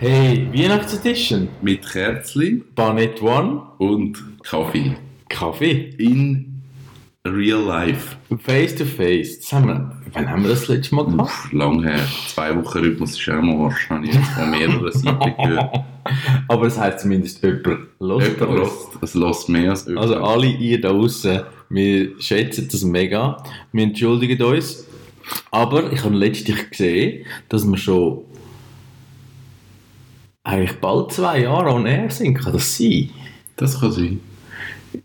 Hey, Weihnachtsedition. Mit Kerzli Barnett One. und Kaffee. Kaffee. In real life. Face to face. Wir, wann haben wir das letzte Mal gemacht? Uff, lang her. Zwei Wochen Rhythmus ist auch mal Arsch. Habe ich jetzt von mehreren Seiten gehört. Aber es heißt zumindest jemand los. Jemand lost. Es lässt mehr als jemand. Also alle ihr da draußen, wir schätzen das mega. Wir entschuldigen uns. Aber ich habe letztlich gesehen, dass wir schon eigentlich bald zwei Jahre on air sind. Kann das sein? Das kann sein.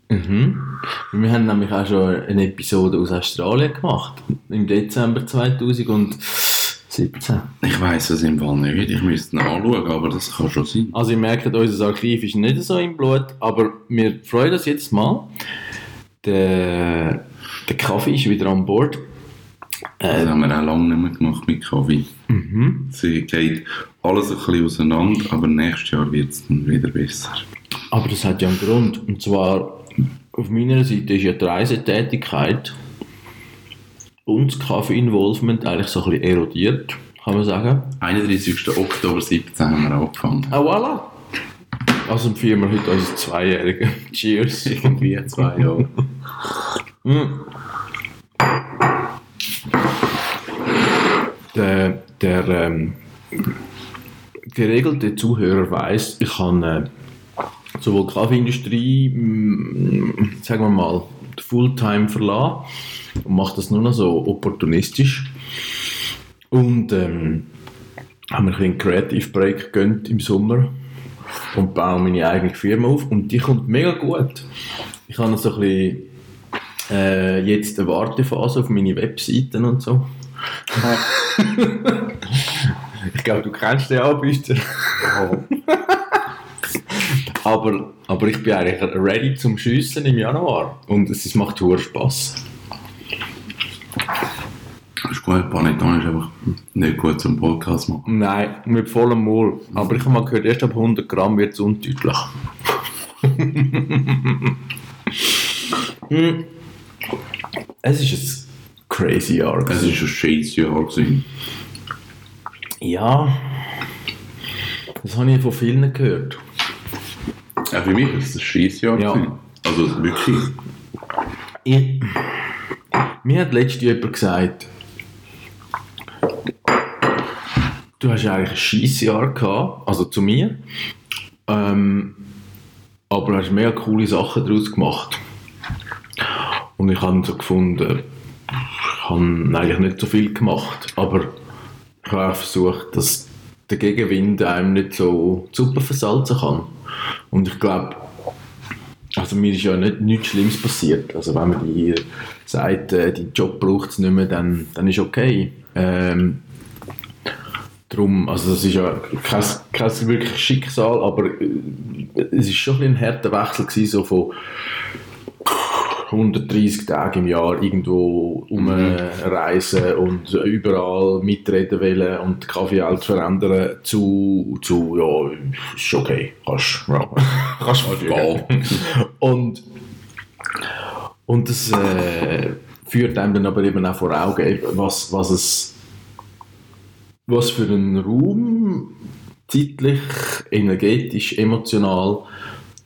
Mhm. Wir haben nämlich auch schon eine Episode aus Australien gemacht. Im Dezember 2017. Ich weiss es im Fall nicht. Ich müsste nachschauen, aber das kann schon sein. Also ihr merkt, unser Archiv ist nicht so im Blut, aber wir freuen uns jetzt mal. Der, der Kaffee ist wieder an Bord. Das haben wir auch lange nicht mehr gemacht mit Kaffee. Mhm. Sie geht alles ein bisschen auseinander, aber nächstes Jahr wird es dann wieder besser. Aber das hat ja einen Grund. Und zwar, auf meiner Seite ist ja die Reisetätigkeit und das Kaffee-Involvement eigentlich so ein bisschen erodiert, kann man sagen. 31. Oktober 17 haben wir angefangen. Ah, voilà! Also empfehlen wir heute unsere Zweijährigen. Cheers! Irgendwie zwei Jahre. Mm. Der, der ähm, geregelte Zuhörer weiß, ich habe äh, sowohl die Kaffeeindustrie, mm, sagen wir mal, Fulltime verlassen und mache das nur noch so opportunistisch. Und ähm, habe mir ein einen Creative Break gegönnt im Sommer und baue meine eigene Firma auf und die kommt mega gut. Ich habe so ein bisschen äh, jetzt eine Wartephase auf meine Webseiten und so. ich glaube, du kennst den Anbieter. aber, aber ich bin eigentlich ready zum Schiessen im Januar und es macht hohen Spass. Das ist gut, Panettone ist einfach nicht gut zum Podcast machen. Nein, mit vollem Maul. Aber ich habe mal gehört, erst ab 100 Gramm wird es undeutlich. Hm. es ist ein crazy Jahr. Es war ein scheiß Jahr. Gewesen. Ja, das habe ich von vielen gehört. Auch für mich war es ein scheiß Jahr. Ja. gewesen. Also wirklich. Ich, mir hat letztens jemand gesagt, du hast eigentlich ein scheiß Jahr gehabt, also zu mir, ähm, aber du hast mega coole Sachen daraus gemacht. Und ich habe so gefunden, ich habe eigentlich nicht so viel gemacht, aber auch versucht, dass der Gegenwind einem nicht so die Suppe versalzen kann. Und ich glaube, also mir ist ja nicht, nichts Schlimmes passiert. Also wenn man dir sagt, äh, dein Job braucht es nicht mehr, dann, dann ist okay. Ähm, drum, also das ist ja kein, kein wirkliches Schicksal, aber äh, es ist schon ein, ein harter Wechsel gewesen, so von 130 Tage im Jahr irgendwo umreisen und überall mitreden wollen und die Kaffeewelt verändern zu, zu ja, ist okay, kannst, ja, kannst verfügen. Und, und das äh, führt einem dann aber eben auch vor Augen, was, was es was für einen Raum zeitlich, energetisch, emotional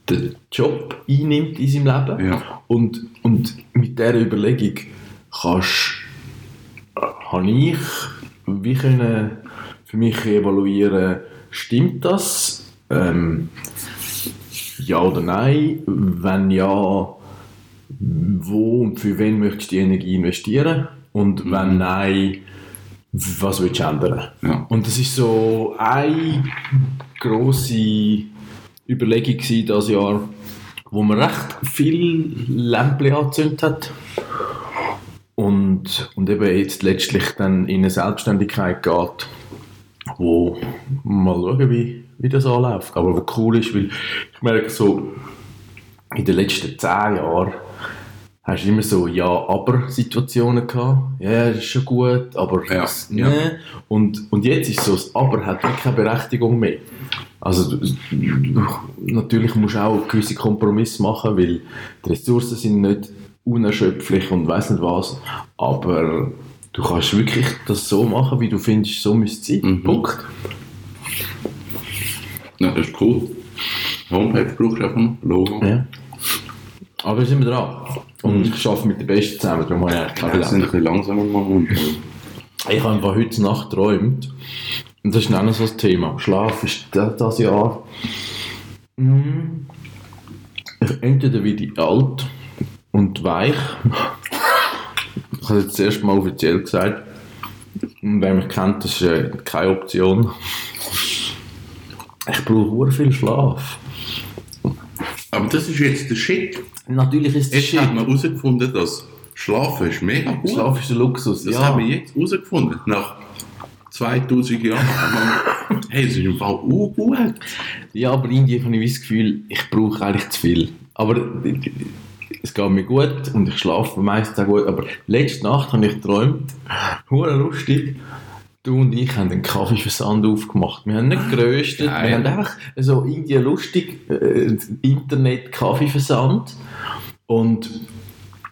der Job einnimmt in seinem Leben. Ja. Und, und mit dieser Überlegung kannst, äh, habe ich wie können für mich evaluieren, stimmt das? Ähm, ja oder nein? Wenn ja, wo und für wen möchtest du die Energie investieren? Und wenn nein, was willst du ändern? Ja. Und das ist so eine grosse Überlegung dieses Jahr, wo man recht viel Lämpchen angezündet hat. Und, und eben jetzt letztlich dann in eine Selbstständigkeit geht, wo mal schauen, wie, wie das anläuft. Aber was cool ist, weil ich merke so, in den letzten zehn Jahren hast du immer so Ja-Aber-Situationen gehabt. Ja, das ist schon gut, aber Ja, das- ja. nee. Und, und jetzt ist so, das Aber hat wirklich keine Berechtigung mehr. Also du, du, natürlich musst du auch gewisse Kompromisse machen, weil die Ressourcen sind nicht unerschöpflich und weiß nicht was. Aber du kannst wirklich das so machen, wie du findest, so müsste es sein. Mhm. Punkt. Ja, das ist cool. Homepage brauchst du einfach noch. Logo. Ja. Aber sind wir dran. Und ich arbeite mit den Besten zusammen, darum habe ich eigentlich keine das sind ein bisschen langsamer machen. Ich habe einfach heute Nacht geträumt. Und das ist auch noch so ein Thema. Schlaf ist das, das Jahr. Mm. Ich entweder werde ich alt und weich. Ich habe es jetzt das erste Mal offiziell gesagt. Und wer mich kennt, das ist äh, keine Option. Ich brauche sehr viel Schlaf. Aber das ist jetzt der Shit. Natürlich ist es Jetzt hat man herausgefunden, dass Schlafen ist mega gut. Schlaf ist ein Luxus. Das ja. haben wir jetzt herausgefunden. Nach 2000 Jahren. haben wir- hey, das ist im Fall auch gut. Ja, aber irgendwie habe ich das Gefühl, ich brauche eigentlich zu viel. Aber es geht mir gut und ich schlafe meistens auch gut. Aber letzte Nacht habe ich geträumt, hure lustig. Du und ich haben einen Kaffeeversand aufgemacht. Wir haben nicht geröstet, Geil. wir haben einfach so irgendwie lustig äh, Internet-Kaffeeversand. Und,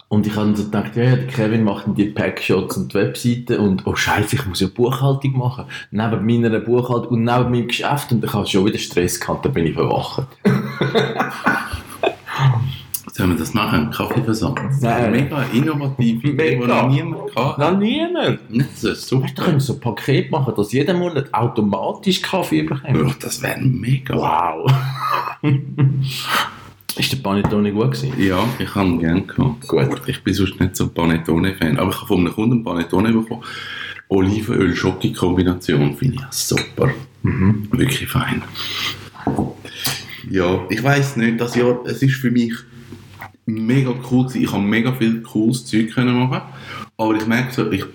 und ich habe so gedacht, ja, ja, der Kevin macht die Packshots und die Webseite und oh Scheiße, ich muss ja Buchhaltung machen. Neben meiner Buchhaltung und neben meinem Geschäft und ich habe schon wieder Stress gehabt, da bin ich verwacht. Sollen wir das machen? Kaffeeversand? Nein. mega innovative Idee, die Mega. noch niemand hatte. Nein, niemand. Das ist super. Da können wir so ein Paket machen, dass jeden Monat automatisch Kaffee bekommt. Ja, das wäre mega. Wow. Ist der Panettone gut gewesen? Ja, ich habe ihn gerne gehabt. Gut. Ich bin sonst nicht so ein Panettone-Fan, aber ich habe von einem Kunden Panettone bekommen. Olivenöl-Schoki-Kombination finde ich super. Wirklich fein. Ja, ich weiß nicht, das Jahr, es ist für mich mega cool gewesen. Ich habe mega viel cooles Zeug können machen, aber ich merke so, ich,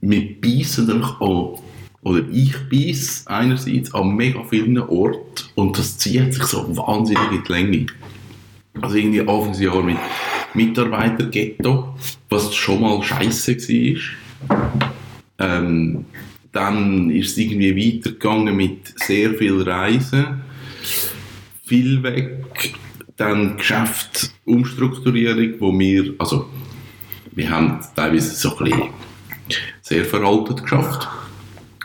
wir beißen einfach an, oder ich beiß einerseits an mega vielen Orten und das zieht sich so wahnsinnig in die Länge. Also irgendwie Anfangsjahr mit Mitarbeiterghetto, was schon mal scheiße war. Ähm, dann ist es irgendwie weitergegangen mit sehr viel Reisen, viel weg, dann Geschäft, Umstrukturierung, wo wir, also wir haben teilweise so ein bisschen sehr veraltet geschafft.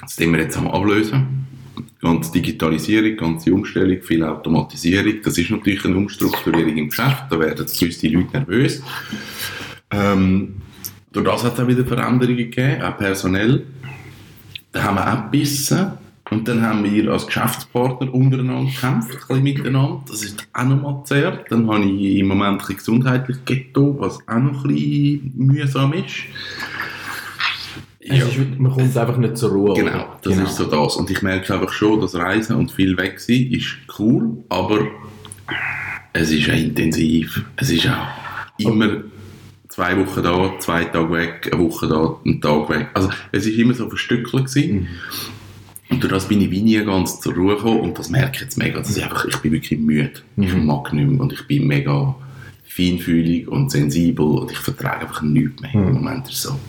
Das sind wir jetzt am Ablösen. Ganze Digitalisierung, ganze Umstellung, viel Automatisierung. Das ist natürlich eine Umstrukturierung im Geschäft. Da werden gewisse Leute nervös. Ähm, durch das hat es auch wieder Veränderungen gegeben, auch personell. Da haben wir auch gebissen. Und dann haben wir als Geschäftspartner untereinander gekämpft, ein bisschen miteinander. Das ist auch nochmal zehrt. Dann habe ich im Moment ein bisschen gesundheitlich Ghetto, was auch noch ein bisschen mühsam ist. Es ist, man kommt einfach nicht zur Ruhe. Genau, oder? das ist so das. Und ich merke einfach schon, dass Reisen und viel weg sein ist cool, aber es ist auch intensiv. Es ist auch immer zwei Wochen da, zwei Tage weg, eine Woche da, einen Tag weg. Also es ist immer so verstückelt gewesen. Und durch das bin ich wie nie ganz zur Ruhe gekommen und das merke ich jetzt mega, dass ich einfach, ich bin wirklich müde. Ich mag nicht mehr und ich bin mega feinfühlig und sensibel und ich vertrage einfach nichts mehr. Im Moment ist so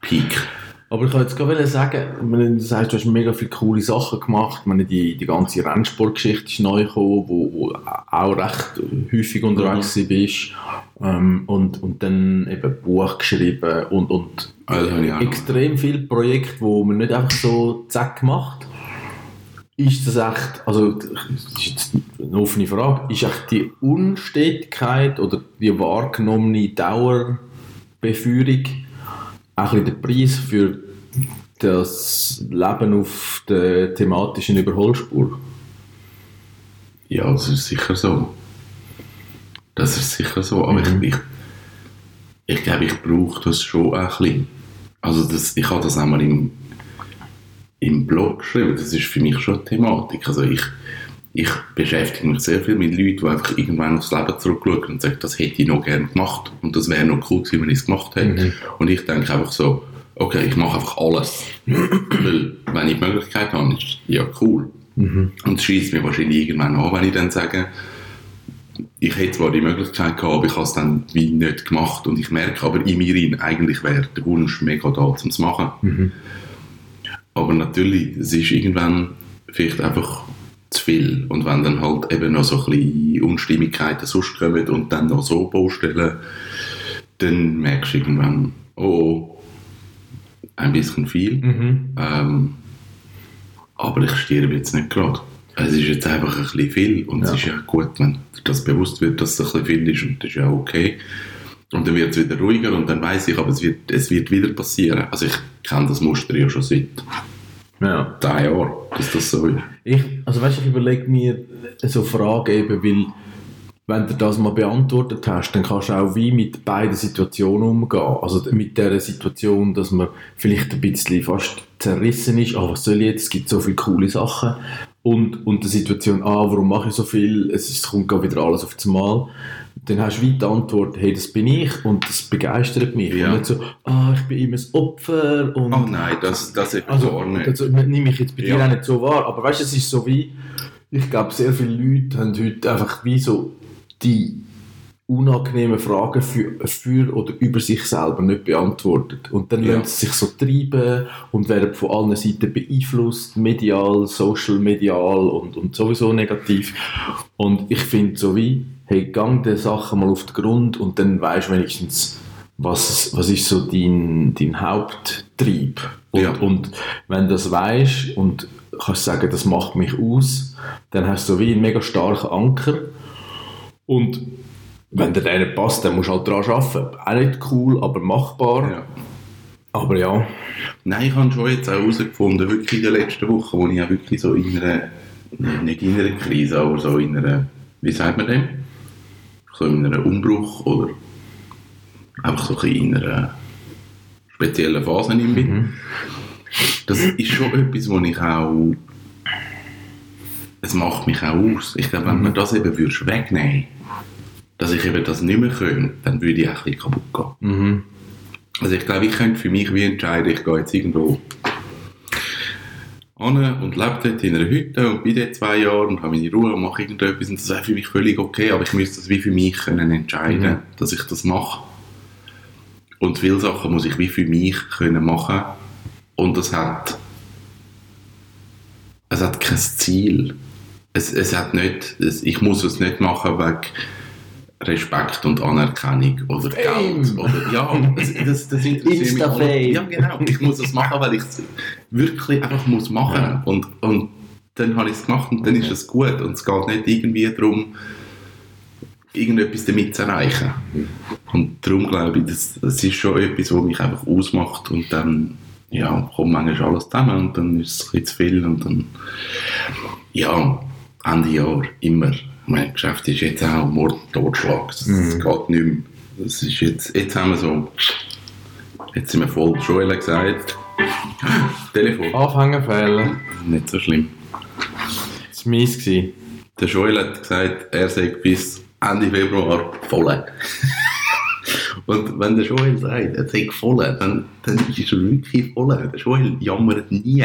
Peak. Aber ich wollte jetzt gerade sagen, wenn du sagst, du hast mega viele coole Sachen gemacht. Ich meine, die, die ganze Rennsportgeschichte ist neu gekommen, wo, wo auch recht häufig unterwegs bist. Ähm, und, und dann eben Buch geschrieben und, und Also, extrem viele Projekte, wo man nicht einfach so zack macht. Ist das echt, also das ist jetzt eine offene Frage, ist echt die Unstetigkeit oder die wahrgenommene Dauerbeführung auch ein bisschen der Preis für das Leben auf der thematischen Überholspur? Ja, das ist sicher so. Das ist sicher so. Aber Mhm. ich, ich, ich glaube, ich brauche das schon ein bisschen. Also das, ich habe das einmal im, im Blog geschrieben. Das ist für mich schon eine Thematik. Also ich, ich beschäftige mich sehr viel mit Leuten, die einfach irgendwann aufs Leben zurückschauen und sagen, das hätte ich noch gerne gemacht. Und das wäre noch cool gewesen, wenn ich es gemacht hätte. Und ich denke einfach so, okay, ich mache einfach alles. Weil, wenn ich die Möglichkeit habe, ist ja cool. Und es schießt mir wahrscheinlich irgendwann an, wenn ich dann sage, ich hätte zwar die Möglichkeit gehabt, aber ich habe es dann wie nicht gemacht und ich merke aber in mir, rein, eigentlich wäre der Wunsch mega da, um es zu machen. Aber natürlich, es ist irgendwann vielleicht einfach zu viel. Und wenn dann halt eben noch so ein bisschen Unstimmigkeiten sonst kommen und dann noch so Baustellen, dann merkst du irgendwann, oh, oh ein bisschen viel. Ähm, aber ich sterbe jetzt nicht gerade. Es ist jetzt einfach ein bisschen viel und es ist ja gut, wenn das bewusst wird, dass es ein bisschen viel ist und das ist ja okay. Und dann wird es wieder ruhiger und dann weiß ich, aber es wird, es wird wieder passieren. Also ich kenne das Muster ja schon seit Ja. drei Jahren, dass das so ist. Ich, also weißt, ich überlege mir so Fragen eben, weil wenn du das mal beantwortet hast, dann kannst du auch wie mit beiden Situationen umgehen. Also mit der Situation, dass man vielleicht ein bisschen fast zerrissen ist, ah, was soll ich jetzt, es gibt so viele coole Sachen. Und, und der Situation, ah, warum mache ich so viel, es, ist, es kommt gerade wieder alles auf das Mal. Dann hast du wie die Antwort, hey, das bin ich und das begeistert mich. Ja. Und nicht so, ah, ich bin immer das Opfer und Oh nein, das, das eben also, gar nicht. das nehme ich jetzt bei dir Ja. auch nicht so wahr, aber weißt du, es ist so wie, ich glaube, sehr viele Leute haben heute einfach wie so die unangenehmen Fragen für, für oder über sich selber nicht beantwortet. Und dann Ja. sie sich so treiben und werden von allen Seiten beeinflusst, medial, social, medial und, und sowieso negativ. Und ich finde so wie, hey, gang der Sache mal auf den Grund und dann weißt du wenigstens, was, was ist so dein, dein Haupttrieb. Und, Ja. und wenn du das weißt und kannst sagen, das macht mich aus, dann hast du so wie einen mega starken Anker. Und wenn dir der nicht passt, dann musst du halt daran arbeiten. Auch nicht cool, aber machbar. Ja. Aber ja, Nein, ich habe schon jetzt auch herausgefunden, wirklich in den letzten Wochen, wo ich auch wirklich so in einer, nicht in einer Krise, aber so in einer, wie sagt man dem? So in einem Umbruch oder einfach so ein in einer speziellen Phase in bin. Das ist schon etwas, wo ich auch, es macht mich auch aus. Ich glaube, wenn man das eben würdest wegnehmen dass ich eben das nicht mehr könnte, dann würde ich auch ein bisschen kaputt gehen. Also ich glaube, ich könnte für mich wie entscheiden, ich gehe jetzt irgendwo an und lebe dort in einer Hütte und bin dort zwei Jahre und habe meine Ruhe und mache irgendetwas und das wäre für mich völlig okay, aber ich müsste das wie für mich können entscheiden, Mhm. dass ich das mache. Und viele Sachen muss ich wie für mich können machen und das hat es hat kein Ziel. Es, es hat nicht, es, ich muss es nicht machen wegen Respekt und Anerkennung oder Fame. Geld. Oder, ja, das, das, das interessiert mich alle. Ja, genau. Ich muss es machen, weil ich es wirklich einfach muss machen Ja. und, und dann habe ich es gemacht und dann ist es gut. Und es geht nicht irgendwie darum, irgendetwas damit zu erreichen. Und darum glaube ich, das, das ist schon etwas, was mich einfach ausmacht und dann ja, kommt manchmal alles zusammen und dann ist es ein bisschen zu viel und dann ja, Ende Jahr immer. Mein Geschäft ist jetzt auch Mord und Totschlag. Das, das geht nicht mehr. Das ist jetzt, jetzt haben wir so, jetzt sind wir voll, hat gesagt, Telefon, Anfängerfehler. nicht so schlimm. Das war mies. gewesen. Der Joel hat gesagt, er sei bis Ende Februar voll. Und wenn der Joel sagt, er sei voll, dann, dann ist er wirklich voll. Der Joel jammert nie.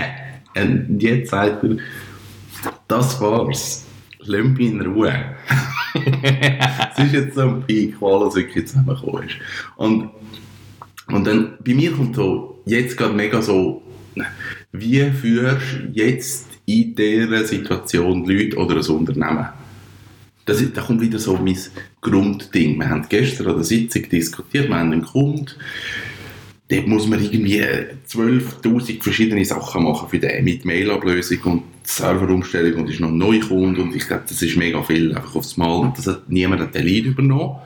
Und jetzt sagt er, das war's. Lass mich in Ruhe. Es ist jetzt so ein Peak, wo alles wirklich zusammengekommen ist. Und, und dann, bei mir kommt so, jetzt gerade mega so, wie führst du jetzt in dieser Situation Leute oder ein Unternehmen? Das, da kommt wieder so mein Grundding. Wir haben gestern an der Sitzung diskutiert, wir haben einen Kunden, dort muss man irgendwie 12'000 verschiedene Sachen machen für den, mit Mailablösung und Serverumstellung und ist noch ein Neukunde und ich glaube, das ist mega viel einfach aufs Mal und das hat niemand hat den Lead übernommen.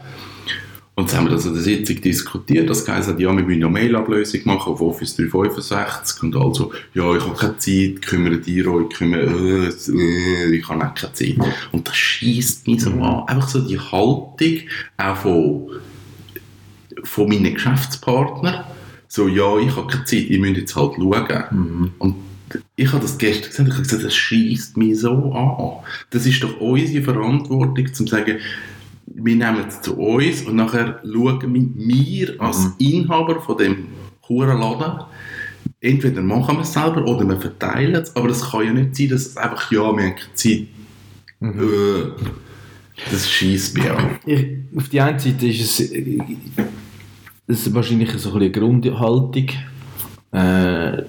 Und dann haben wir das an der Sitzung diskutiert, das heisst, ja, wir müssen noch Mailablösung machen auf Office 365 und also, ja, ich habe keine Zeit, kümmert ihr euch, kümmert, äh, äh, ich habe auch keine Zeit. Und das schießt mich so an. Einfach so die Haltung, auch von, von meinen Geschäftspartnern, so, ja, ich habe keine Zeit, ihr müsst jetzt halt schauen. Und ich habe das gestern gesagt, ich habe gesagt, das schießt mich so an. Das ist doch unsere Verantwortung, zu sagen, wir nehmen es zu uns und nachher schauen wir, als Inhaber von dem Hurenladen, entweder machen wir es selber oder wir verteilen es, aber es kann ja nicht sein, dass es einfach, ja, wir haben keine Zeit. Äh, Das schießt mich an. ich, auf die einen Seite ist es, äh, es ist wahrscheinlich so ein eine Grundhaltung äh,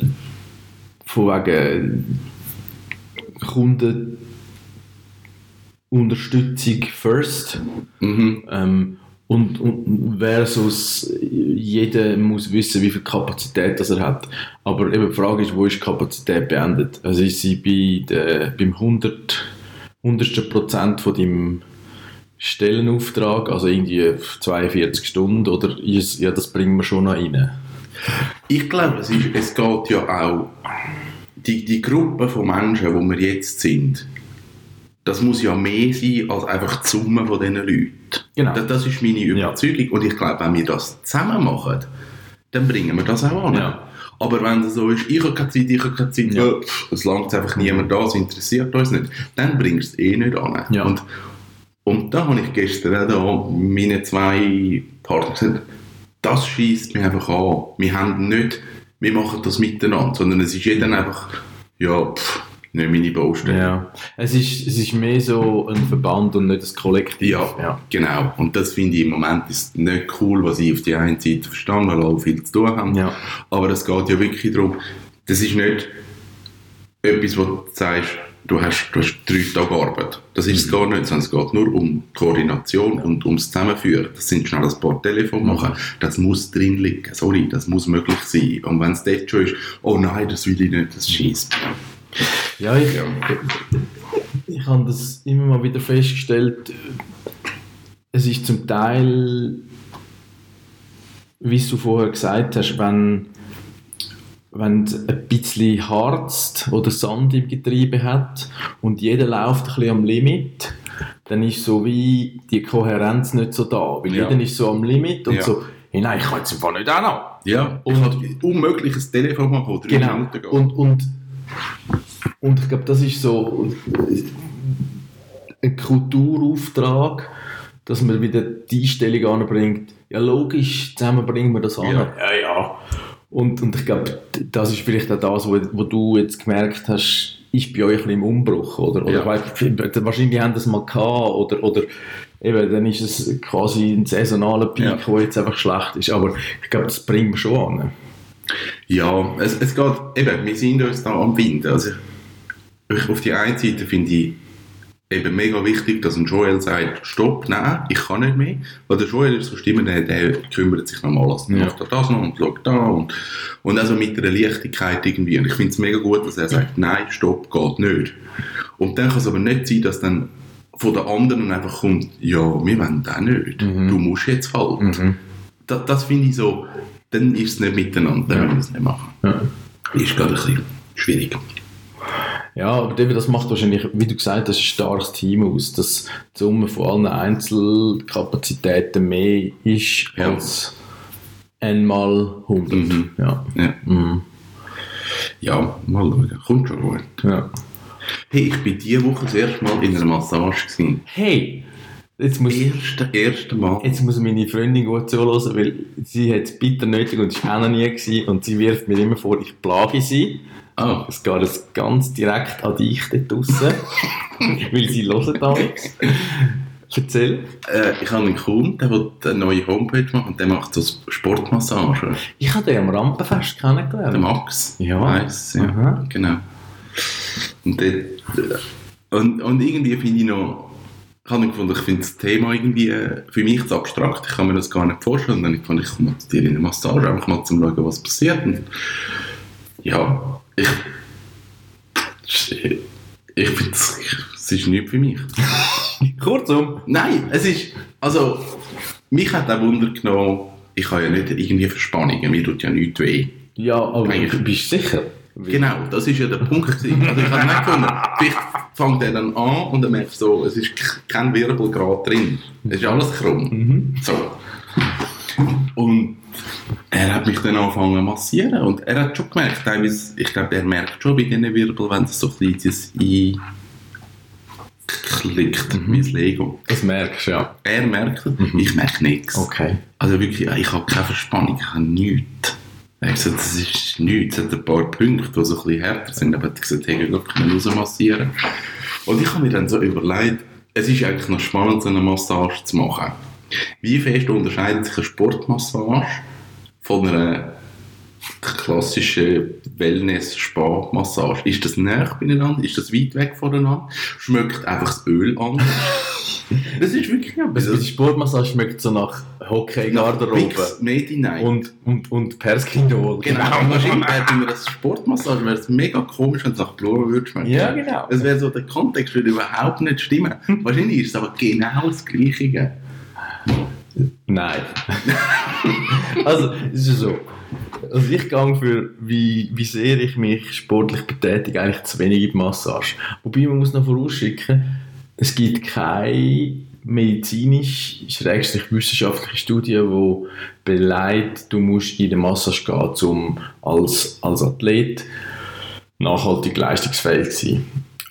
von wegen Kundenunterstützung first Mhm. ähm, und, und versus jeder muss wissen, wie viel Kapazität das er hat. Aber eben die Frage ist, wo ist die Kapazität beendet? Also ist sie bei der, beim 100, 100. Prozent von deinem Stellenauftrag, also irgendwie 42 Stunden, oder ist, ja, das bringen wir schon noch rein? Ich glaube, es, ist, es geht ja auch, die, die Gruppe von Menschen, wo wir jetzt sind, das muss ja mehr sein als einfach die Summe von diesen Leuten. Genau. Das, das ist meine Überzeugung. Und ich glaube, wenn wir das zusammen machen, dann bringen wir das auch an. Ja. Aber wenn es so ist, ich habe keine Zeit, ich habe keine Zeit, Ja. ja. es langt einfach niemand da, es interessiert uns nicht, dann bringst du es eh nicht an. Ja. Und, und da habe ich gestern auch meine zwei Partner gesagt, das schießt mich einfach an. Wir haben nicht, wir machen das miteinander, sondern es ist jeder einfach, ja, pff, nicht meine Baustelle. Ja. Es, ist, es ist mehr so ein Verband und nicht ein Kollektiv. Ja, ja. genau. Und das finde ich im Moment ist nicht cool, was ich auf die einen Seite verstehe, weil alle viel zu tun haben. Ja. Aber es geht ja wirklich darum, das ist nicht etwas, wo du sagst, du hast, du hast drei Tage Arbeit. Das ist es gar nicht, sondern es geht nur um Koordination und ums Zusammenführen. Das sind schnell ein paar Telefon machen. Das muss drin liegen. Sorry, das muss möglich sein. Und wenn es dort schon ist, oh nein, das will ich nicht, das schießt. Ja, ich, Ja. ich habe das immer mal wieder festgestellt. Es ist zum Teil, wie du vorher gesagt hast, wenn, wenn es ein bisschen Harz oder Sand im Getriebe hat und jeder läuft ein bisschen am Limit, dann ist so wie die Kohärenz nicht so da. Weil Ja. jeder ist so am Limit und Ja. so, hey, nein, ich kann jetzt einfach nicht auch noch. Ja, Und- halt unmöglich ein Telefon machen, wo drei Genau. Minuten geht. Und, und, und ich glaube, das ist so ein Kulturauftrag, dass man wieder die Einstellung anbringt. Ja, logisch, zusammen bringen wir das an. Ja. ja. ja. Und, und ich glaube, das ist vielleicht auch das, wo, wo du jetzt gemerkt hast, ist bei euch ein im Umbruch, oder? oder Ja. weiss, wahrscheinlich haben das mal gehabt, oder, oder eben, dann ist es quasi ein saisonaler Peak, Ja. der jetzt einfach schlecht ist. Aber ich glaube, das bringen wir schon an. Ja, es, es geht, eben, wir sind uns da am Winden. Also, ich, auf die einen Seite finde ich eben mega wichtig, dass ein Joel sagt, stopp, nein, ich kann nicht mehr. Weil der Joel ist so Stimme, der, der kümmert sich nochmal, also Ja. macht er das noch und schaut da und, und also mit einer Leichtigkeit irgendwie. Und ich finde es mega gut, dass er sagt, nein, stopp, geht nicht. Und dann kann es aber nicht sein, dass dann von den anderen einfach kommt, ja, wir wollen das nicht. Mhm. Du musst jetzt halt. Das, das finde ich so, dann ist es nicht miteinander, Ja. müssen wir es nicht machen. Ja. Ist gerade ein bisschen schwierig. Ja, aber David, das macht wahrscheinlich, wie du gesagt hast, ein starkes Team aus, dass die Summe von allen Einzelkapazitäten mehr ist Ja. als einmal 100. Mhm. Ja. Ja. Mhm. ja, mal schauen. Kommt schon gut. ja. Hey, ich bin diese Woche das erste Mal in einer Massage. Gewesen. Hey, jetzt muss, Erste, erste Mal. jetzt muss meine Freundin gut zuhören, weil sie hat es bitter nötig und war auch noch nie gewesen, und sie wirft mir immer vor, ich plage sie. Ah, Es geht jetzt ganz direkt an dich dort draussen, weil sie hören da nichts. Erzähl. äh, ich habe einen Kunden, der will eine neue Homepage machen und der macht so Sportmassage. Ich habe den am Rampenfest kennengelernt. Der Max. Ja. Weiss, ja. Aha. Genau. Und, dort, und, und irgendwie finde ich noch, ich habe gefunden, ich finde das Thema irgendwie äh, für mich zu abstrakt. Ich kann mir das gar nicht vorstellen. Und dann fand ich, ich komme zu dir in eine Massage, einfach mal zum schauen, was passiert. Und ja, ich, ich finde, es ist nichts für mich. Kurzum. Nein, es ist, also, mich hat auch Wunder genommen, ich habe ja nicht irgendwie Verspannungen, mir tut ja nichts weh. Ja, aber Eigentlich- du bist sicher. Genau, das ist ja der Punkt. Also ich habe nicht gefunden, vielleicht fängt er dann an und dann merkt so, es ist kein Wirbel gerade drin. Es ist alles krumm. So. Hat mich dann angefangen zu massieren und er hat schon gemerkt, teilweise, ich glaube, er merkt schon bei diesen Wirbel, wenn es so ein bisschen einklickt, wie das Lego. Das merkst du, ja. Er merkt es, ich merke nichts. Okay. Also wirklich, ich habe keine Verspannung, ich habe nichts. Er hat gesagt, das ist nichts. Es hat ein paar Punkte, die so ein bisschen härter sind. Aber er hat gesagt, hey, ich kann rausmassieren. Und ich habe mir dann so überlegt, es ist eigentlich noch spannend, so eine Massage zu machen. Wie fest unterscheidet sich eine Sportmassage von einer klassischen Wellness-Spa-Massage? Ist das näher beieinander? Ist das weit weg voneinander? Schmeckt einfach das Öl anders? das ist wirklich etwas. Also die Sportmassage schmeckt so nach Hockey-Garderobe Bix Made in Night. und, und, und Perskindol. Genau, wahrscheinlich wäre bei einer Sportmassage wäre es mega komisch, wenn es nach Chlor würde schmecken. Ja, genau. Es wäre so, der Kontext würde überhaupt nicht stimmen. Wahrscheinlich ist es aber genau das Gleiche. Nein. also, es ist so. Also ich gehe für, wie, wie sehr ich mich sportlich betätige, eigentlich zu wenig in die Massage. Wobei man muss noch vorausschicken, es gibt keine medizinisch, schrägstrich wissenschaftliche Studie, die beleidigt, du musst in die Massage gehen, um als, als Athlet nachhaltig leistungsfähig zu sein.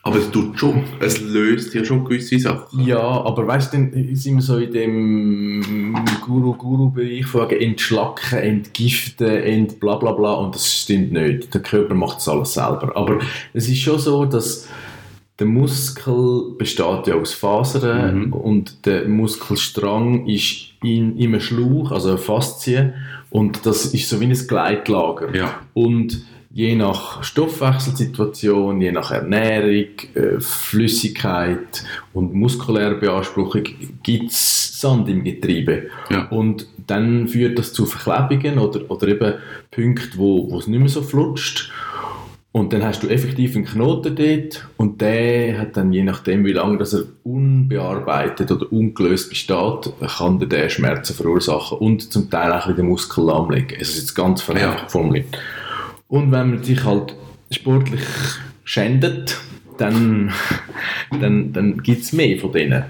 Aber es tut schon, es löst ja schon gewisse Sachen. Ja, aber weißt du, dann sind wir so in dem Guru-Guru-Bereich von entschlacken, entgiften, ent bla bla bla und das stimmt nicht. Der Körper macht das alles selber. Aber es ist schon so, dass der Muskel besteht ja aus Fasern Mhm. und der Muskelstrang ist in, in einem Schlauch, also eine Faszie und das ist so wie ein Gleitlager. Ja. Und je nach Stoffwechselsituation, je nach Ernährung, äh, Flüssigkeit und muskuläre Beanspruchung gibt es Sand im Getriebe. Ja. Und dann führt das zu Verklebungen oder, oder eben Punkten, wo, es nicht mehr so flutscht. Und dann hast du effektiv einen Knoten dort und der hat dann, je nachdem wie lange dass er unbearbeitet oder ungelöst besteht, kann der, der Schmerzen verursachen und zum Teil auch den Muskel lahmlegen. Es ist jetzt ganz vereinfacht formuliert. Und wenn man sich halt sportlich schändet, dann, dann, dann gibt es mehr von denen.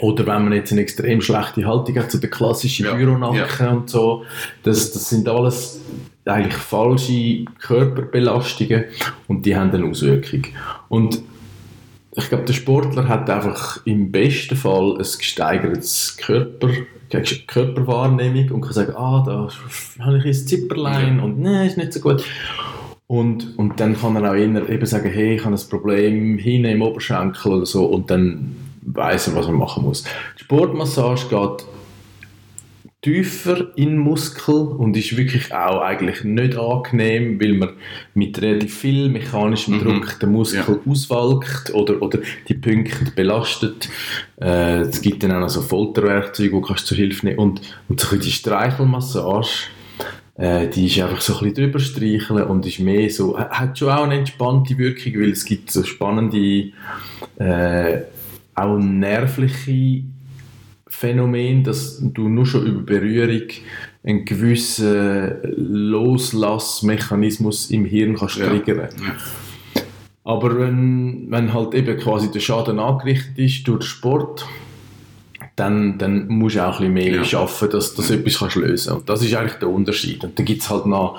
Oder wenn man jetzt eine extrem schlechte Haltung hat, so der klassische Ja, Büronacken und so, das, das sind alles eigentlich falsche Körperbelastungen und die haben eine Auswirkung. Und ich glaube, der Sportler hat einfach im besten Fall ein gesteigertes Körper, Körperwahrnehmung und kann sagen, ah, da habe ich ein Zipperlein und nein, ist nicht so gut. Und, und dann kann er auch eher eben sagen, hey, ich habe ein Problem hinten im Oberschenkel oder so und dann weiß er, was er machen muss. Die Sportmassage geht tiefer in Muskel und ist wirklich auch eigentlich nicht angenehm, weil man mit relativ viel mechanischem Mhm. Druck den Muskel auswalkt oder, oder die Punkte belastet. Äh, es gibt dann auch noch so Folterwerkzeuge, die kannst du zur Hilfe nehmen und, und so die Streichelmassage äh, die ist einfach so ein bisschen drüber streicheln und ist mehr so, hat schon auch eine entspannte Wirkung, weil es gibt so spannende, äh, auch nervliche Phänomen, dass du nur schon über Berührung einen gewissen Loslassmechanismus im Hirn kannst Ja. triggern. Ja. Aber wenn, wenn halt eben quasi der Schaden angerichtet ist durch Sport, dann, dann musst du auch ein bisschen mehr Ja. schaffen, dass du etwas kannst lösen Und das ist eigentlich der Unterschied. Und dann gibt es halt noch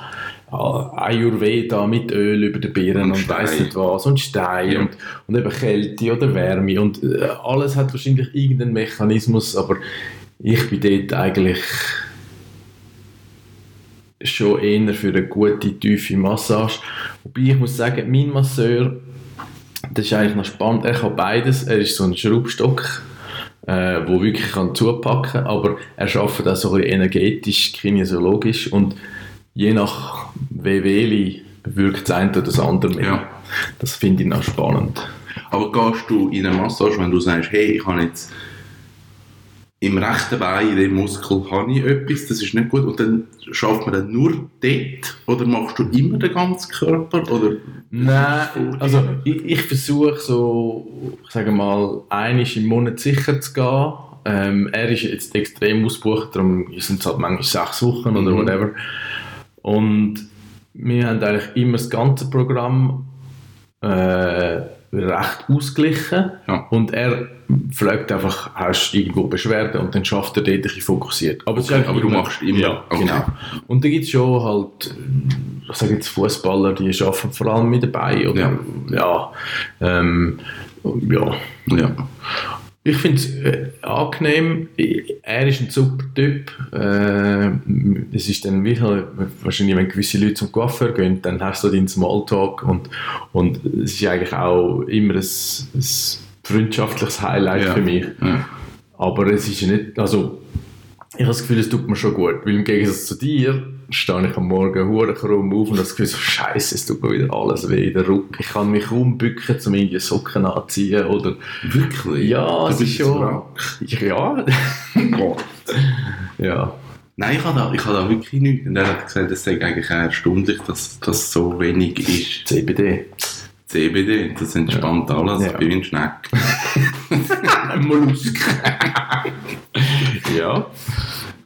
Ayurveda mit Öl über den Birnen Und und, weiss nicht was und Stein Ja. und, und eben Kälte oder Wärme und äh, alles hat wahrscheinlich irgendeinen Mechanismus, aber ich bin dort eigentlich schon eher für eine gute, tiefe Massage. Wobei ich muss sagen, mein Masseur, das ist eigentlich noch spannend, er kann beides, er ist so ein Schraubstock, äh, wo wirklich kann zupacken aber er arbeitet auch so ein bisschen energetisch, kinesiologisch und je nach WWli wirkt das eine oder das andere mehr. Ja. Das finde ich noch spannend. Aber gehst du in eine Massage, wenn du sagst, hey, ich habe jetzt im rechten Bein, in dem Muskel, habe ich etwas, das ist nicht gut, und dann schafft man dann nur dort? Oder machst du immer den ganzen Körper? Oder? Nein, also ich, ich versuche so, ich sage mal, einmal im Monat sicher zu gehen. Ähm, er ist jetzt extrem ausgebucht, darum sind es halt manchmal sechs Wochen oder Mhm. whatever. Und wir haben eigentlich immer das ganze Programm äh, recht ausgeglichen. Ja. Und er pflegt einfach, hast du irgendwo Beschwerden und dann schafft er dort ein bisschen fokussiert. Aber, Okay, aber du machst immer- Ja, okay. genau. Und da gibt es schon halt, ich sage jetzt Fußballer, die arbeiten vor allem mit dabei. Oder, ja. ähm, ja. Ja. Ich finde es äh, angenehm. Er ist ein super Typ. Äh, es ist dann wie wahrscheinlich, wenn gewisse Leute zum Coiffeur gehen, dann hast du den Smalltalk und, und es ist eigentlich auch immer ein, ein freundschaftliches Highlight Ja. für mich. Ja. Aber es ist ja nicht, also ich habe das Gefühl, es tut mir schon gut, weil im Gegensatz zu dir stehe ich am Morgen hure krumm auf und das Gefühl, so scheiße, es tut mir wieder alles weh der Rücken. Ich kann mich kaum bücken, um irgendwie Socken anziehen oder Wirklich? ja, du es ist schon, Wrack. ja, Gott. ja, Nein, ich habe da, ich habe da wirklich nichts. Und er hat gesagt, es sei eigentlich auch erstaunlich, dass das so wenig ist. CBD. CBD, das entspannt alles, Ja. ich bin wie ein Schneck. Ein Mollusk. ja.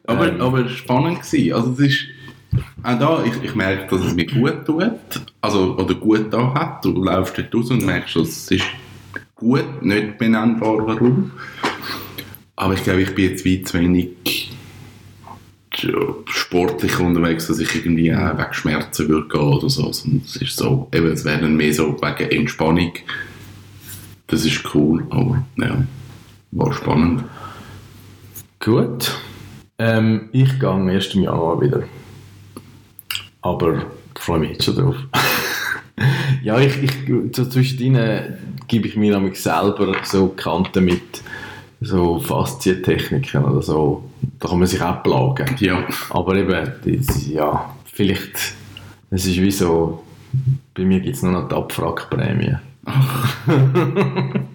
Aber, Ähm. aber spannend gewesen. Also es ist, auch da, ich, ich merke, dass es mir gut tut, also, oder gut da hat. Du läufst dort raus und merkst, es ist gut, nicht benennbar, warum. Aber ich glaube, ich bin jetzt weit zu wenig sportlich unterwegs, dass ich irgendwie auch wegen Schmerzen würde gehen oder so. Sondern es ist so, eben, es wäre mehr so wegen Entspannung. Das ist cool, aber ja, war spannend. Gut. Ähm, ich gehe am 1. Januar wieder. Aber ich freue mich jetzt schon drauf. ja, ich, ich, so zwischendrin gebe ich mir nämlich selber so Kanten mit so Faszientechniken oder so. Da kann man sich auch plagen. Ja. Aber eben, das, ja, vielleicht, es ist wie so, bei mir gibt es nur noch die Abwrackprämie.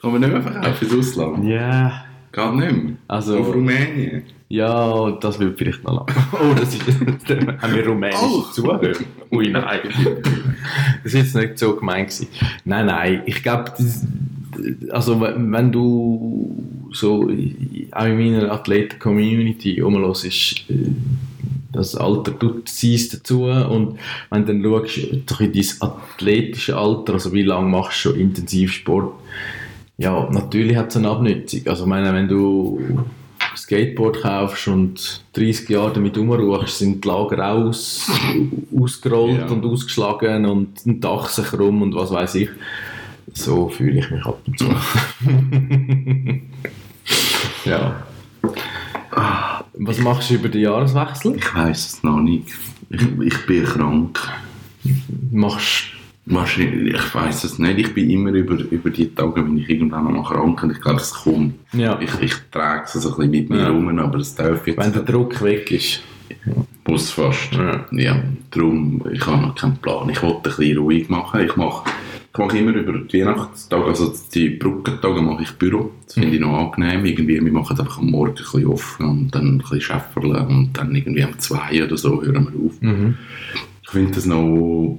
Kann man nicht mehr verkaufen ins Ausland? Ja. Geht nicht mehr. Also- Auf Rumänien. Ja, das wird vielleicht noch lang. Oh, das ist. haben wir rumänische Oh. Zuhörer? Ui, nein. Das war jetzt nicht so gemeint. Gewesen. Nein, nein, ich glaube, also wenn du so auch in meiner Athleten-Community rumhörst, ist äh, das Alter tut seins dazu und wenn du dann schaust, doch in dein athletische Alter, also wie lange machst du schon intensiv Sport, ja, natürlich hat es eine Abnützung. Also ich meine, wenn du Skateboard kaufst und 30 Jahre damit rumruchst, sind die Lager aus, ausgerollt Ja. und ausgeschlagen und ein Dach sich rum und was weiß ich. So fühle ich mich ab und zu. ja. Was machst du über den Jahreswechsel? Ich weiß es noch nicht. Ich, ich bin krank. Machst Wahrscheinlich, ich weiß es nicht. Ich bin immer über, über die Tage, wenn ich irgendwann mal krank und ich glaube, es kommt. Ja. Ich, ich trage es so ein bisschen mit mir Ja. rum, aber es darf jetzt wenn der Druck weg ist. muss fast. Ja. Ja, darum, ich habe noch keinen Plan. Ich wollte ein bisschen ruhig machen. Ich mache ich mache immer über die Weihnachtstage, also die Brückentage mache ich Büro. Das finde ich noch angenehm. Irgendwie, wir machen einfach am Morgen ein bisschen offen und dann ein bisschen schäferle und dann irgendwie um zwei oder so hören wir auf. Mhm. Ich finde das noch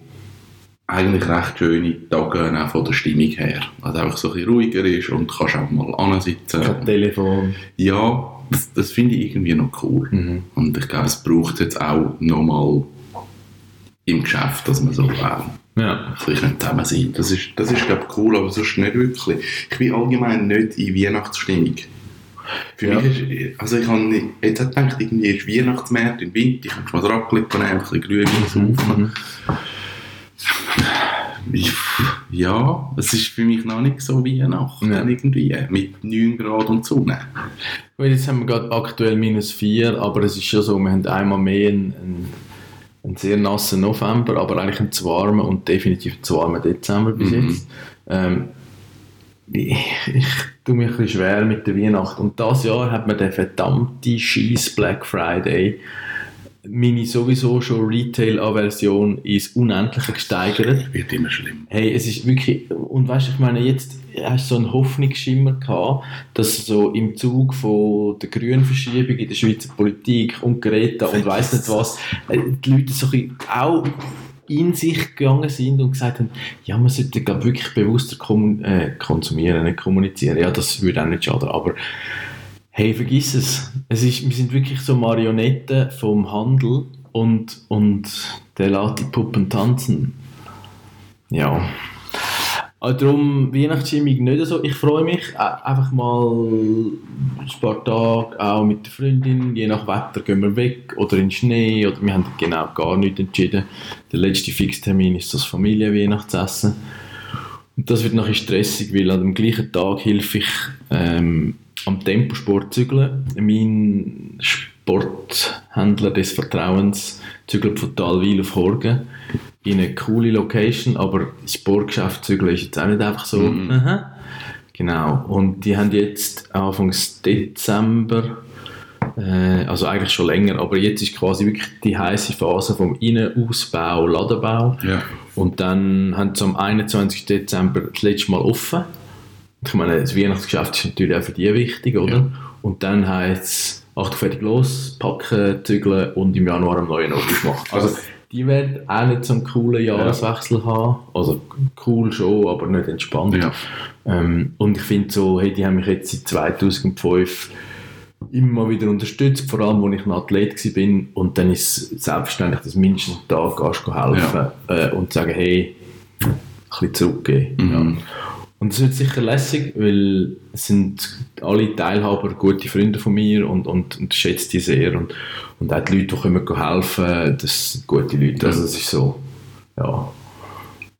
eigentlich recht schöne Tage, auch von der Stimmung her. Also einfach so ein bisschen ruhiger ist und kannst auch mal ansitzen. Kein Telefon. Ja, das, das finde ich irgendwie noch cool. Mhm. Und ich glaube, es braucht jetzt auch nochmal im Geschäft, dass man so ein Ja. bisschen zusammen sein Das ist, das ist glaube ich, cool, aber sonst nicht wirklich. Ich bin allgemein nicht in Weihnachtsstimmung. Für Ja. mich ist, also ich habe nicht, jetzt gedacht, irgendwie ist Weihnachtsmärkte im Winter, ich kann schon mal Raclette nehmen, ein bisschen Glühwein saufen. Mhm. Ich- Ja, es ist für mich noch nicht so Weihnachten Ja. irgendwie, mit 9 Grad und Sonne. Weil jetzt haben wir gerade aktuell minus 4, aber es ist schon so, wir haben einmal mehr einen, einen, einen sehr nassen November, aber eigentlich einen zu warmen und definitiv einen zu warmen Dezember bis Mhm. jetzt. Ähm, ich, ich tue mich ein bisschen schwer mit der Weihnacht. Und das Jahr hat man den verdammten Scheiß Black Friday meine sowieso schon Retail-Aversion ins Unendliche gesteigert. Wird immer schlimm. Hey, es ist wirklich, und weißt du, ich meine, jetzt hast du so einen Hoffnungsschimmer gehabt, dass so im Zug von der grünen Verschiebung in der Schweizer Politik und Greta und weiss nicht was, äh, die Leute so ein auch in sich gegangen sind und gesagt haben, ja, man sollte glaub, wirklich bewusster äh, konsumieren, nicht kommunizieren. Ja, das würde auch nicht schaden, aber hey, vergiss es. es ist, wir sind wirklich so Marionetten vom Handel und, und der lässt die Puppen tanzen. Ja. Also darum Weihnachtsstimmung nicht so. Ich freue mich äh, einfach mal ein paar Tage auch mit der Freundin. Je nach Wetter gehen wir weg oder in den Schnee oder wir haben genau gar nichts entschieden. Der letzte Fixtermin ist das Familienweihnachtsessen. Und das wird nachher stressig, weil an dem gleichen Tag helfe ich ähm, am Temposport zügeln. Mein Sporthändler des Vertrauens zügelt von Talwil auf Horgen in eine coole Location, aber das Sportgeschäft zügeln ist jetzt auch nicht einfach so. Mhm. Aha. Genau. Und die haben jetzt Anfang Dezember, äh, also eigentlich schon länger, aber jetzt ist quasi wirklich die heiße Phase vom Innenausbau, Ladenbau. Ja. Und dann haben sie am 21. Dezember das letzte Mal offen. Ich meine, das Weihnachtsgeschäft ist natürlich auch für die wichtig, oder? Ja. Und dann heißt es, Achtung, fertig los, packen, zügeln und im Januar einen neuen Office machen. Also, die werden auch nicht so einen coolen Jahreswechsel haben. Also, cool schon, aber nicht entspannt. Ja. Ähm, und ich finde so, hey, die haben mich jetzt seit 2005 immer wieder unterstützt, vor allem, als ich ein Athlet war. Und dann ist es selbstverständlich, dass mindestens einen Tag gehst helfen äh, und sagen, hey, ein bisschen zurückgeben. Mhm. Und das wird sicher lässig, weil es sind alle Teilhaber gute Freunde von mir und, und, und schätze die sehr. Und, und auch die Leute, die kommen helfen, das sind gute Leute. Also es ist so, ja.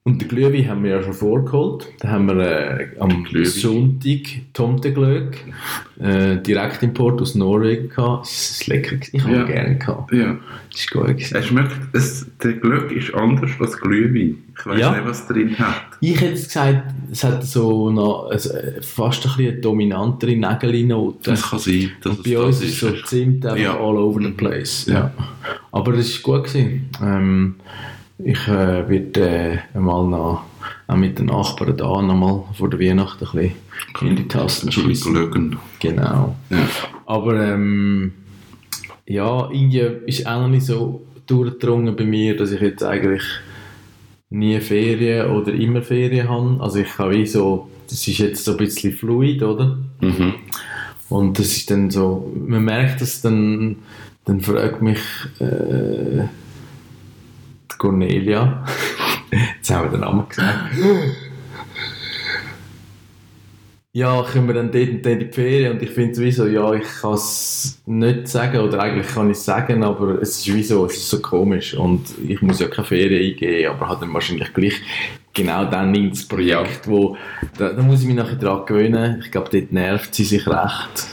Und den Glühwein haben wir ja schon vorgeholt. Da haben wir äh, am Glühwein. Sonntag Tomteglöck, äh, Direktimport aus Norwegen gehabt. Das ist lecker. Ich habe Ja. gerne gehabt. Ja. Das ist gut. gewesen. Er schmeckt, es, der Glück ist anders als Glühwein. Ich weiß Ja. nicht, was drin hat. Ich hätte gesagt, es hat so noch, also äh, fast ein bisschen eine dominantere Nägelnote. Das kann sein. Dass Bei es uns das ist so Zimt einfach Ja. all over the place. Ja. Ja. Aber es war gut. Gewesen. Ähm, ich äh, werde äh, mal noch auch mit den Nachbarn da nochmal vor der Weihnacht ein bisschen in die Tasten Ein bisschen schiessen. Glücken. Genau. Ja. Aber ähm, ja, irgendwie ist auch noch nicht so durchgedrungen bei mir, dass ich jetzt eigentlich nie Ferien oder immer Ferien habe. Also ich habe wie so, das ist jetzt so ein bisschen fluid, oder? Mhm. Und das ist dann so, man merkt das dann, dann fragt mich äh, Cornelia, jetzt haben wir den Namen gesagt, ja, können wir dann dort und dort in die Ferien? Und ich finde es wie so, ja, ich kann es nicht sagen, oder eigentlich kann ich es sagen, aber es ist wie so, es ist so komisch und ich muss ja keine Ferien eingehen, aber habe dann wahrscheinlich gleich genau dann ins Projekt, wo, da, da muss ich mich nachher dran gewöhnen. Ich glaube, dort nervt sie sich recht.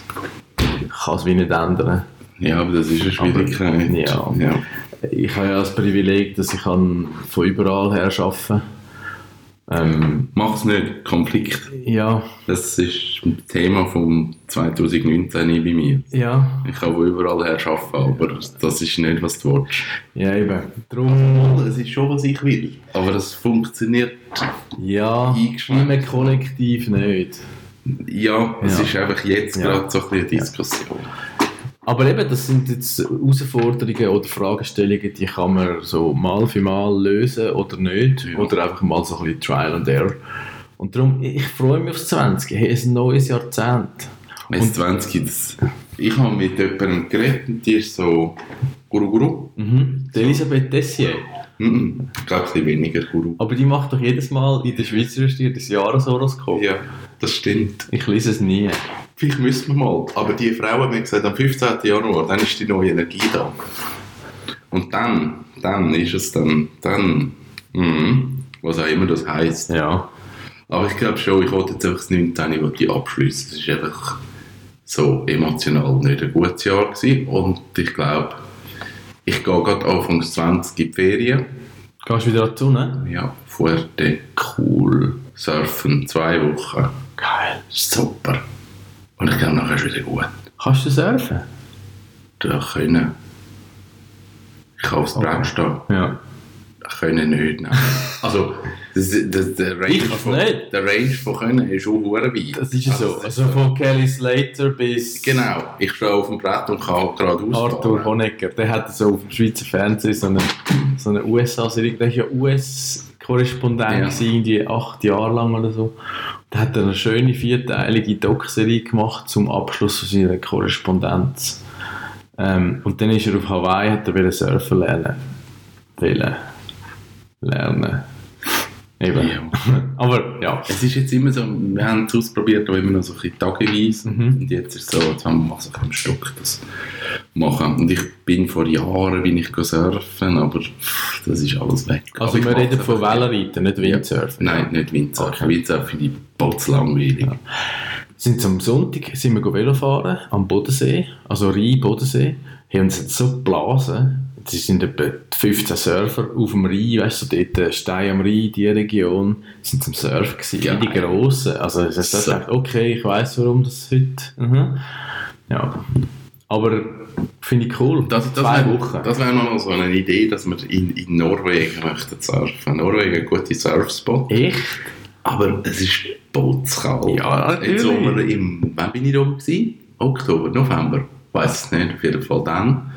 Ich kann es wie nicht ändern. Ja, aber das ist eine Schwierigkeit. ja. ja. Ich habe ja das Privileg, dass ich kann von überall her arbeiten ähm, Mach's nicht. Konflikt. Ja, Das ist ein Thema vom 2019 bei mir. ja, Ich kann von überall her arbeiten, aber das ist nicht, was du willst. ja eben. Darum, Es ist schon, was ich will. Aber es funktioniert. ja, Eingeschränkt. im Kollektiv nicht. Ja, es Ja. ist einfach jetzt Ja. gerade so ein bisschen eine Diskussion. Aber eben, das sind jetzt Herausforderungen oder Fragestellungen, die kann man so mal für mal lösen oder nicht. Ja. Oder einfach mal so ein bisschen Trial and Error. Und darum, ich freue mich aufs 20. Hey, es ist ein neues Jahrzehnt. Und 20 das, ich habe mit jemandem geredet und die ist so Guru Guru. Mhm. Die Elisabeth Dessier. Mhm. Ich glaube, sie weniger Guru. Aber die macht doch jedes Mal in der Schweiz das Jahreshoroskop. Ja, das stimmt. Ich lese es nie. Vielleicht müssen wir mal. Aber die Frau hat mir gesagt, am 15. Januar, dann ist die neue Energie da. Und dann, dann ist es dann, dann, mhm, was auch immer das heisst. Ja. Aber ich glaube schon, ich wollte jetzt einfach das 19. ich wollte die abschließen. Es ist einfach so emotional nicht ein gutes Jahr gewesen. Und ich glaube, ich gehe gerade Anfang 20 in die Ferien. Gehst du wieder die Sonne? Ja, Fuerte, cool, surfen, zwei Wochen. Geil. Super. Und ich glaube, nachher ist es wieder gut. Kannst du surfen? Da können. Ich kann aufs Brett stehen. Ja. Können nicht, nein. Also, das, das, der, Range Ich von, nicht. der Range von können ist schon hure weit. Das ist ja so. das Also von Kelly Slater bis Genau, ich stehe auf dem Brett und kann geradeaus Arthur fahren. Honegger. Der hat so auf dem Schweizer Fernsehen so eine, so eine USA-Serie. Der war ja US-Korrespondent, Ja. gewesen, irgendwie acht Jahre lang oder so. Der hat eine schöne vierteilige Doc-Serie gemacht zum Abschluss seiner Korrespondenz. Ähm, und dann ist er auf Hawaii, hat er wollte surfen lernen. Wollen. Lernen. Eben. Ja. Aber ja. Es ist jetzt immer so, wir haben es ausprobiert, auch immer noch so ein bisschen tageweise. Mhm. Und jetzt ist es so, jetzt haben wir mal so am Stock das machen. Und ich bin vor Jahren bin ich surfen, aber pff, das ist alles weg. Also Aber wir reden von. Wellenreiten, nicht Windsurfen. Nein, nicht Windsurfen. Okay. Windsurfen finde ich botzlangweilig. Ja. sind am Sonntag sind wir Velo fahren am Bodensee, also Rhein Bodensee, haben uns so geblasen. Es sind etwa 15 Surfer auf dem Rhein, weißt du, dort äh, Stein am Rhein, die Region, sind zum Surfen gewesen, wie die Grossen. Also es ist So. okay, ich weiß, warum das heute... Mhm. Ja, aber finde ich cool. Das, das Zwei wäre Wochen. das wär noch so eine Idee, dass wir in, in Norwegen möchten surfen. Norwegen ein guter Surfspot. Echt? Aber es ist bootskalt. Ja, Jetzt, wo natürlich. wir im, wann bin ich da gewesen? Oktober, November? Weiß es nicht, auf jeden Fall dann.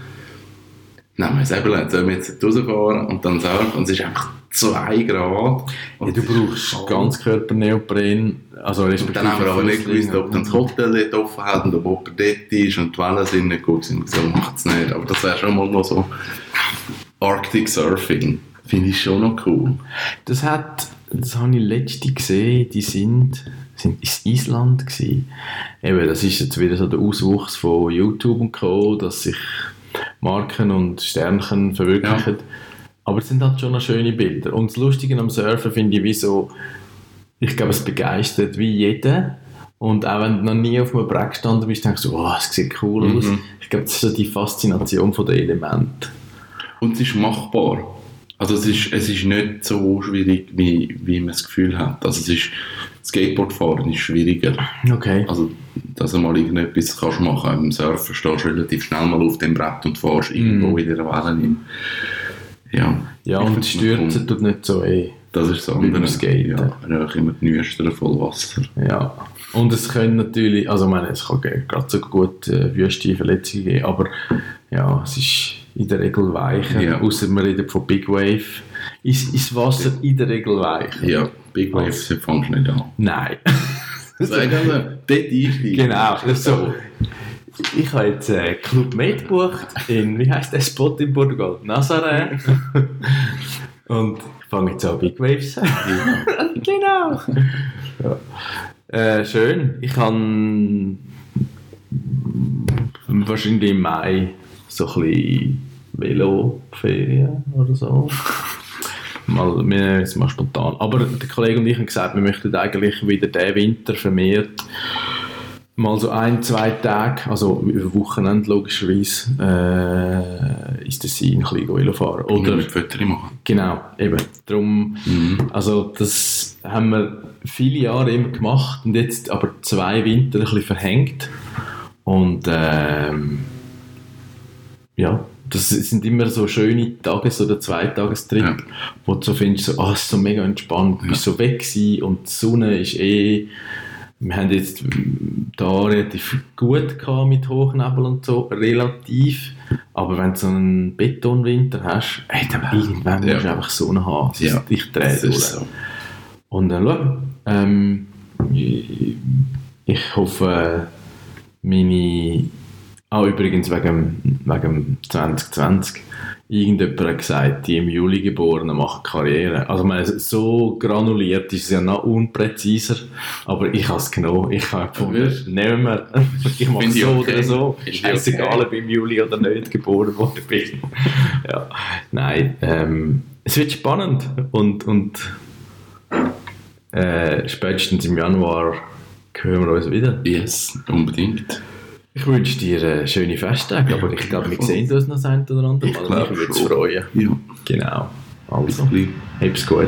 Wir uns überlegt, sollen wir jetzt rausfahren und dann surfen und es ist einfach 2 Grad. Ja, du brauchst ganz Körperneopren, also Und dann haben wir aber nicht gewusst, ob dann das Hotel... Dort offen hat und ob jemand dort ist und die Wellen sind nicht gut sind. So macht es nicht. Aber das wäre schon mal noch so Arctic Surfing. Finde ich schon noch cool. Das hat, das habe ich letzte gesehen, die sind, sind ist Island gewesen. Eben, das ist jetzt wieder so der Auswuchs von YouTube und Co., dass sich Marken und Sternchen verwirklichen. Aber es sind halt schon noch schöne Bilder. Und das Lustige am Surfen finde ich wie so, ich glaube, es begeistert wie jeden. Und auch wenn du noch nie auf einem Breck gestanden bist, denkst du, oh, es sieht cool aus. Mhm. Ich glaube, das ist so die Faszination von den Elementen. Und es ist machbar. Also es ist, es ist nicht so schwierig, wie, wie man das Gefühl hat. Also es ist, Skateboardfahren ist schwieriger. Okay. Also, dass du mal irgendetwas kannst machen. Im Surfen stehst du relativ schnell mal auf dem Brett und fährst irgendwo in der Welle hin. Ja. Ja, Ich und stürzen tut nicht so eh. Das ist beim andere. Skaten. Ja, dann immer die Nüstern voll Wasser. Ja. Und es können natürlich, also ich meine, es kann ge- gerade so gut äh, wüste Verletzungen geben, aber ja, es ist in der Regel weicher, Ja. außer wir reden von Big Wave. Ist, ist Wasser in der Regel weicher? Ja, Big Waves also. fängst du nicht an. Nein. Sag also, dort einsteigen. genau, so. Ich habe jetzt äh, Club Med gebucht in, wie heißt der Spot in Portugal? Nazaré. Und ich fange jetzt an Big Waves genau. ja. äh, schön. Ich kann wahrscheinlich im Mai so ein bisschen Veloferien oder so. Mal, wir jetzt mal spontan. Aber der Kollege und ich haben gesagt, wir möchten eigentlich wieder diesen Winter vermehrt mal so ein, zwei Tage, also über Wochenende logischerweise, äh, ist das ein bisschen Velo fahren. Oder mit Fotos machen. genau, eben. Darum, Mhm. also das haben wir viele Jahre immer gemacht und jetzt aber zwei Winter ein bisschen verhängt. Und ähm, ja, das sind immer so schöne Tages- oder Zweitagestrip, Ja. wo du so findest, so, ah, es ist so mega entspannt, du bist so weg gewesen und die Sonne ist eh, wir haben jetzt da relativ gut gehabt mit Hochnebel und so, relativ, aber wenn du so einen Betonwinter hast, ey, dann irgendwann Ja. musst du einfach Sonne haben, sonst Ja, dich dreht Das durch. so. Und dann schau, ähm, ich, ich hoffe, meine. Ah, übrigens wegen, wegen 2020. Irgendjemand hat gesagt, die im Juli Geborenen machen Karriere. Also, meine, so granuliert ist es ja noch unpräziser. Aber ich habe es genommen. Ich habe gefunden, nehmen wir. Ich mache ich so okay. oder so. Scheißegal, okay. ob ich im Juli oder nicht geboren worden bin. ja. Nein, ähm, es wird spannend. Und, und äh, spätestens im Januar hören wir uns wieder. Yes, unbedingt. Ich wünsche dir äh, schöne Festtage, aber ich glaube, wir sehen uns noch ein oder andere Mal. Ich würde es freuen. Ja, Genau. Also, hab's gut.